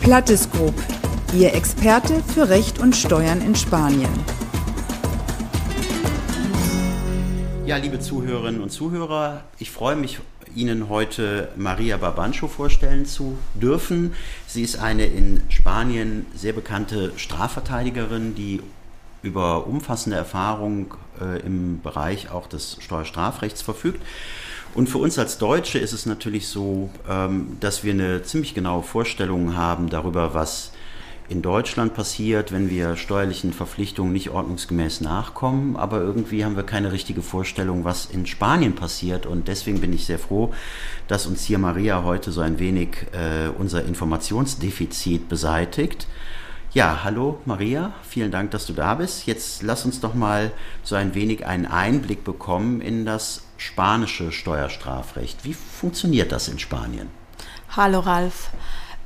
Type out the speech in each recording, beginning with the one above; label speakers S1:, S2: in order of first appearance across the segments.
S1: Plattes Group, Ihr Experte für Recht und Steuern in Spanien.
S2: Ja, liebe Zuhörerinnen und Zuhörer, ich freue mich, Ihnen heute Maria Barbancho vorstellen zu dürfen. Sie ist eine in Spanien sehr bekannte Strafverteidigerin, die über umfassende Erfahrung äh, im Bereich auch des Steuerstrafrechts verfügt. Und für uns als Deutsche ist es natürlich so, ähm, dass wir eine ziemlich genaue Vorstellung haben darüber, was in Deutschland passiert, wenn wir steuerlichen Verpflichtungen nicht ordnungsgemäß nachkommen. Aber irgendwie haben wir keine richtige Vorstellung, was in Spanien passiert. Und deswegen bin ich sehr froh, dass uns hier Maria heute so ein wenig äh, unser Informationsdefizit beseitigt. Ja, hallo Maria, vielen Dank, dass du da bist. Jetzt lass uns doch mal so ein wenig einen Einblick bekommen in das spanische Steuerstrafrecht. Wie funktioniert das in Spanien?
S3: Hallo Ralf.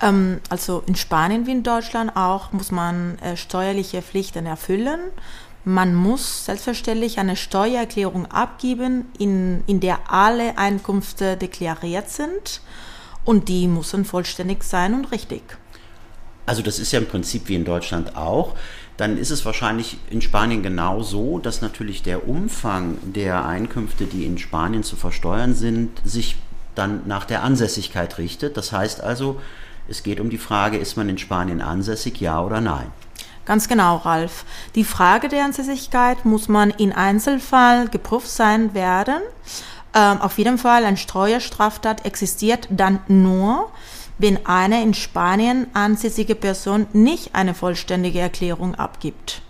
S3: Ähm, also in Spanien wie in Deutschland auch muss man äh, steuerliche Pflichten erfüllen. Man muss selbstverständlich eine Steuererklärung abgeben, in, in der alle Einkünfte deklariert sind und die müssen vollständig sein und richtig.
S2: Also das ist ja im Prinzip wie in Deutschland auch. Dann ist es wahrscheinlich in Spanien genau so, dass natürlich der Umfang der Einkünfte, die in Spanien zu versteuern sind, sich dann nach der Ansässigkeit richtet. Das heißt also, es geht um die Frage, ist man in Spanien ansässig, ja oder nein?
S3: Ganz genau, Ralf. Die Frage der Ansässigkeit muss man in Einzelfall geprüft sein werden. Ähm, auf jeden Fall, ein Steuerstraftat existiert dann nur, wenn eine in Spanien ansässige Person nicht eine vollständige Erklärung abgibt.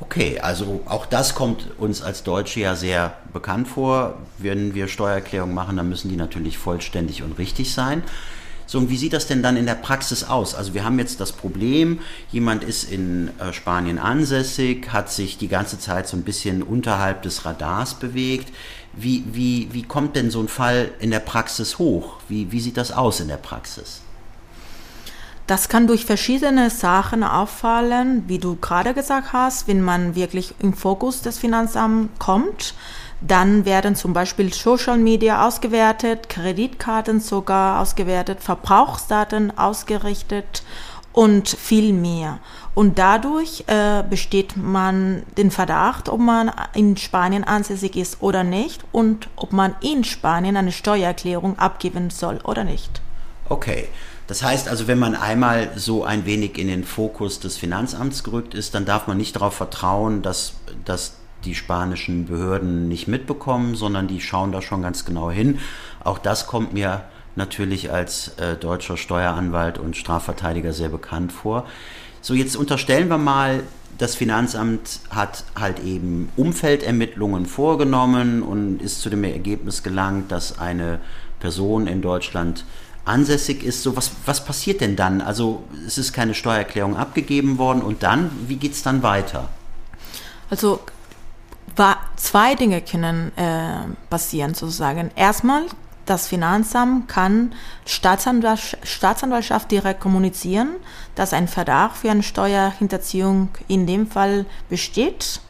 S2: Okay, also auch das kommt uns als Deutsche ja sehr bekannt vor. Wenn wir Steuererklärungen machen, dann müssen die natürlich vollständig und richtig sein. So, und wie sieht das denn dann in der Praxis aus? Also wir haben jetzt das Problem, jemand ist in äh, Spanien ansässig, hat sich die ganze Zeit so ein bisschen unterhalb des Radars bewegt. Wie, wie, wie kommt denn so ein Fall in der Praxis hoch? Wie, wie sieht das aus in der Praxis?
S3: Das kann durch verschiedene Sachen auffallen, wie du gerade gesagt hast, wenn man wirklich im Fokus des Finanzamts kommt. Dann werden zum Beispiel Social Media ausgewertet, Kreditkarten sogar ausgewertet, Verbrauchsdaten ausgerichtet und viel mehr. Und dadurch äh, besteht man den Verdacht, ob man in Spanien ansässig ist oder nicht und ob man in Spanien eine Steuererklärung abgeben soll oder nicht.
S2: Okay. Das heißt also, wenn man einmal so ein wenig in den Fokus des Finanzamts gerückt ist, dann darf man nicht darauf vertrauen, dass, dass die spanischen Behörden nicht mitbekommen, sondern die schauen da schon ganz genau hin. Auch das kommt mir natürlich als äh, deutscher Steueranwalt und Strafverteidiger sehr bekannt vor. So, jetzt unterstellen wir mal, das Finanzamt hat halt eben Umfeldermittlungen vorgenommen und ist zu dem Ergebnis gelangt, dass eine Person in Deutschland ansässig ist. So, was, was passiert denn dann? Also es ist keine Steuererklärung abgegeben worden und dann, wie geht es dann weiter?
S3: Also zwei Dinge können äh, passieren sozusagen. Erstmal, das Finanzamt kann Staatsanwaltschaft, Staatsanwaltschaft direkt kommunizieren, dass ein Verdacht für eine Steuerhinterziehung in dem Fall besteht.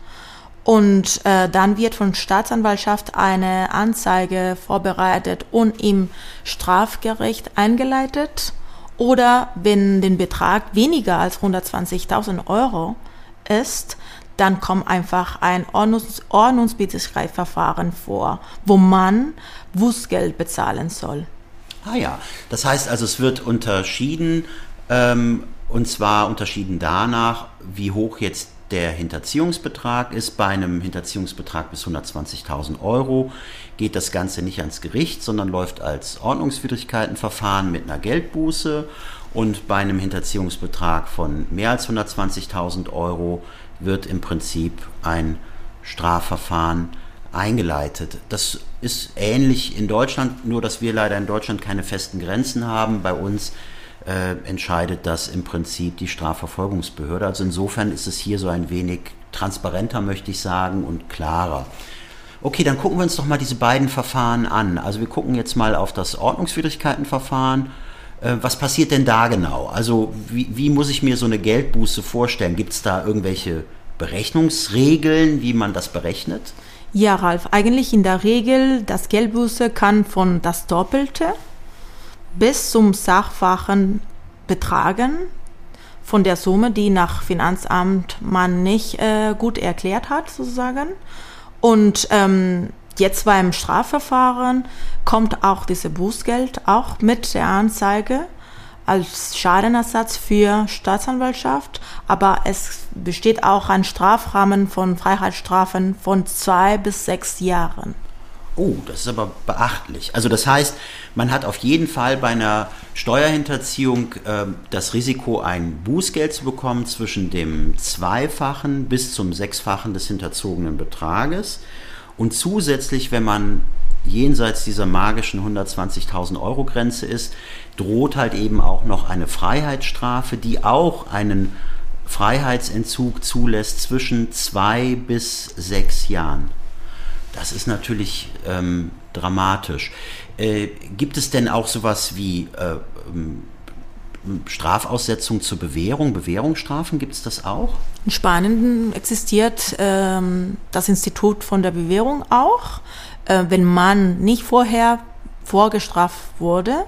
S3: Und äh, dann wird von Staatsanwaltschaft eine Anzeige vorbereitet und im Strafgericht eingeleitet. Oder wenn den Betrag weniger als 120.000 Euro ist, dann kommt einfach ein Ordnungs Ordnungswidrigkeitsverfahren vor, wo man Bußgeld bezahlen soll.
S2: Ah ja, das heißt also, es wird unterschieden, ähm, und zwar unterschieden danach, wie hoch jetzt der Hinterziehungsbetrag ist. Bei einem Hinterziehungsbetrag bis 120.000 Euro geht das Ganze nicht ans Gericht, sondern läuft als Ordnungswidrigkeitenverfahren mit einer Geldbuße. Und bei einem Hinterziehungsbetrag von mehr als 120.000 Euro wird im Prinzip ein Strafverfahren eingeleitet. Das ist ähnlich in Deutschland, nur dass wir leider in Deutschland keine festen Grenzen haben. Bei uns äh, entscheidet das im Prinzip die Strafverfolgungsbehörde. Also insofern ist es hier so ein wenig transparenter, möchte ich sagen, und klarer. Okay, dann gucken wir uns doch mal diese beiden Verfahren an. Also wir gucken jetzt mal auf das Ordnungswidrigkeitenverfahren äh, was passiert denn da genau? Also wie, wie muss ich mir so eine Geldbuße vorstellen? Gibt es da irgendwelche Berechnungsregeln, wie man das berechnet?
S3: Ja, Ralf, eigentlich in der Regel, das Geldbuße kann von das Doppelte bis zum Sachfachen betragen von der Summe, die nach Finanzamt man nicht äh, gut erklärt hat, sozusagen. Und ähm, jetzt beim Strafverfahren kommt auch diese Bußgeld auch mit der Anzeige als Schadenersatz für Staatsanwaltschaft, aber es besteht auch ein Strafrahmen von Freiheitsstrafen von zwei bis sechs Jahren.
S2: Oh, das ist aber beachtlich. Also das heißt, man hat auf jeden Fall bei einer Steuerhinterziehung äh, das Risiko, ein Bußgeld zu bekommen zwischen dem Zweifachen bis zum Sechsfachen des hinterzogenen Betrages. Und zusätzlich, wenn man jenseits dieser magischen 120.000 Euro Grenze ist, droht halt eben auch noch eine Freiheitsstrafe, die auch einen Freiheitsentzug zulässt zwischen zwei bis sechs Jahren. Das ist natürlich ähm, dramatisch. Äh, gibt es denn auch sowas wie äh, ähm, Strafaussetzung zur Bewährung, Bewährungsstrafen, gibt es das auch?
S3: In Spanien existiert ähm, das Institut von der Bewährung auch. Äh, wenn man nicht vorher vorgestraft wurde,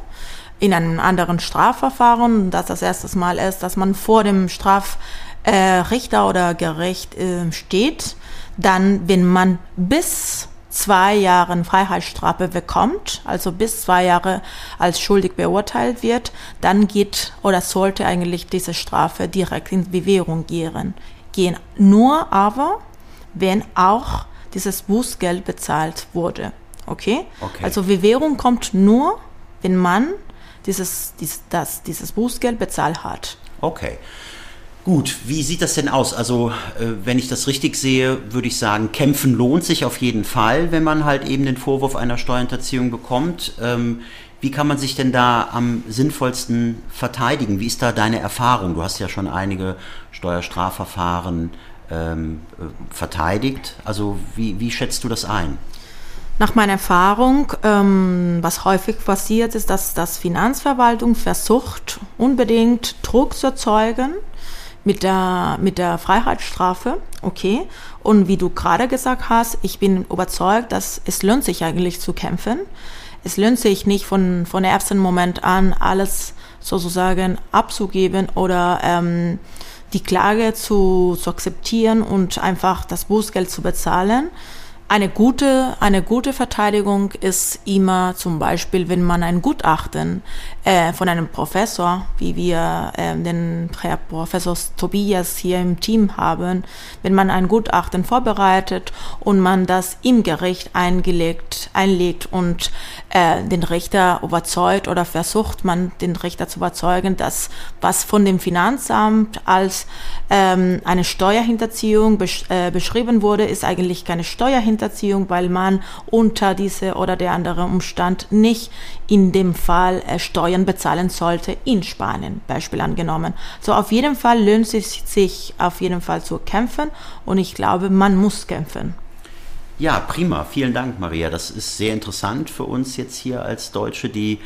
S3: in einem anderen Strafverfahren, das das erste Mal ist, dass man vor dem Strafrichter oder Gericht äh, steht, dann, wenn man bis zwei Jahren Freiheitsstrafe bekommt, also bis zwei Jahre als schuldig beurteilt wird, dann geht oder sollte eigentlich diese Strafe direkt in Bewährung gehen. gehen. Nur aber, wenn auch dieses Bußgeld bezahlt wurde. Okay? okay? Also Bewährung kommt nur, wenn man dieses, dies, das, dieses Bußgeld bezahlt hat.
S2: Okay. Gut, wie sieht das denn aus? Also, äh, wenn ich das richtig sehe, würde ich sagen, kämpfen lohnt sich auf jeden Fall, wenn man halt eben den Vorwurf einer Steuerhinterziehung bekommt. Ähm, wie kann man sich denn da am sinnvollsten verteidigen? Wie ist da deine Erfahrung? Du hast ja schon einige Steuerstrafverfahren ähm, äh, verteidigt. Also, wie, wie schätzt du das ein?
S3: Nach meiner Erfahrung, ähm, was häufig passiert, ist, dass das Finanzverwaltung versucht, unbedingt Druck zu erzeugen mit der, mit der Freiheitsstrafe, okay. Und wie du gerade gesagt hast, ich bin überzeugt, dass es lohnt sich eigentlich zu kämpfen. Es lohnt sich nicht von, von ersten Moment an alles sozusagen abzugeben oder ähm, die Klage zu, zu akzeptieren und einfach das Bußgeld zu bezahlen, eine gute, eine gute Verteidigung ist immer zum Beispiel, wenn man ein Gutachten äh, von einem Professor, wie wir äh, den Herr Professor Tobias hier im Team haben, wenn man ein Gutachten vorbereitet und man das im Gericht eingelegt, einlegt und äh, den Richter überzeugt oder versucht man den Richter zu überzeugen, dass was von dem Finanzamt als ähm, eine Steuerhinterziehung besch äh, beschrieben wurde, ist eigentlich keine Steuerhinterziehung Hinterziehung, weil man unter diese oder der andere Umstand nicht in dem Fall äh, Steuern bezahlen sollte in Spanien, Beispiel angenommen. So auf jeden Fall lohnt es sich auf jeden Fall zu kämpfen und ich glaube, man muss kämpfen.
S2: Ja, prima. Vielen Dank, Maria. Das ist sehr interessant für uns jetzt hier als Deutsche, die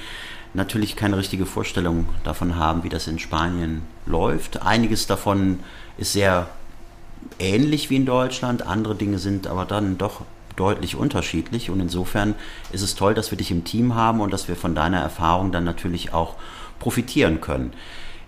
S2: natürlich keine richtige Vorstellung davon haben, wie das in Spanien läuft. Einiges davon ist sehr ähnlich wie in Deutschland, andere Dinge sind aber dann doch deutlich unterschiedlich und insofern ist es toll, dass wir dich im Team haben und dass wir von deiner Erfahrung dann natürlich auch profitieren können.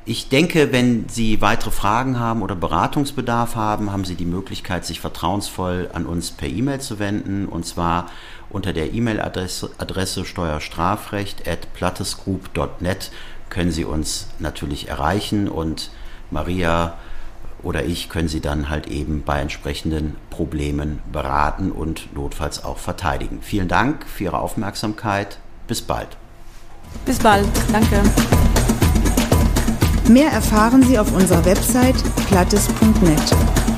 S2: Ich denke, wenn Sie weitere Fragen haben oder Beratungsbedarf haben, haben Sie die Möglichkeit, sich vertrauensvoll an uns per E-Mail zu wenden und zwar unter der E-Mail-Adresse Adresse steuerstrafrecht@plattesgroup.net können Sie uns natürlich erreichen und Maria oder ich können Sie dann halt eben bei entsprechenden Problemen beraten und notfalls auch verteidigen. Vielen Dank für Ihre Aufmerksamkeit. Bis bald.
S3: Bis bald. Danke.
S1: Mehr erfahren Sie auf unserer Website plattes.net.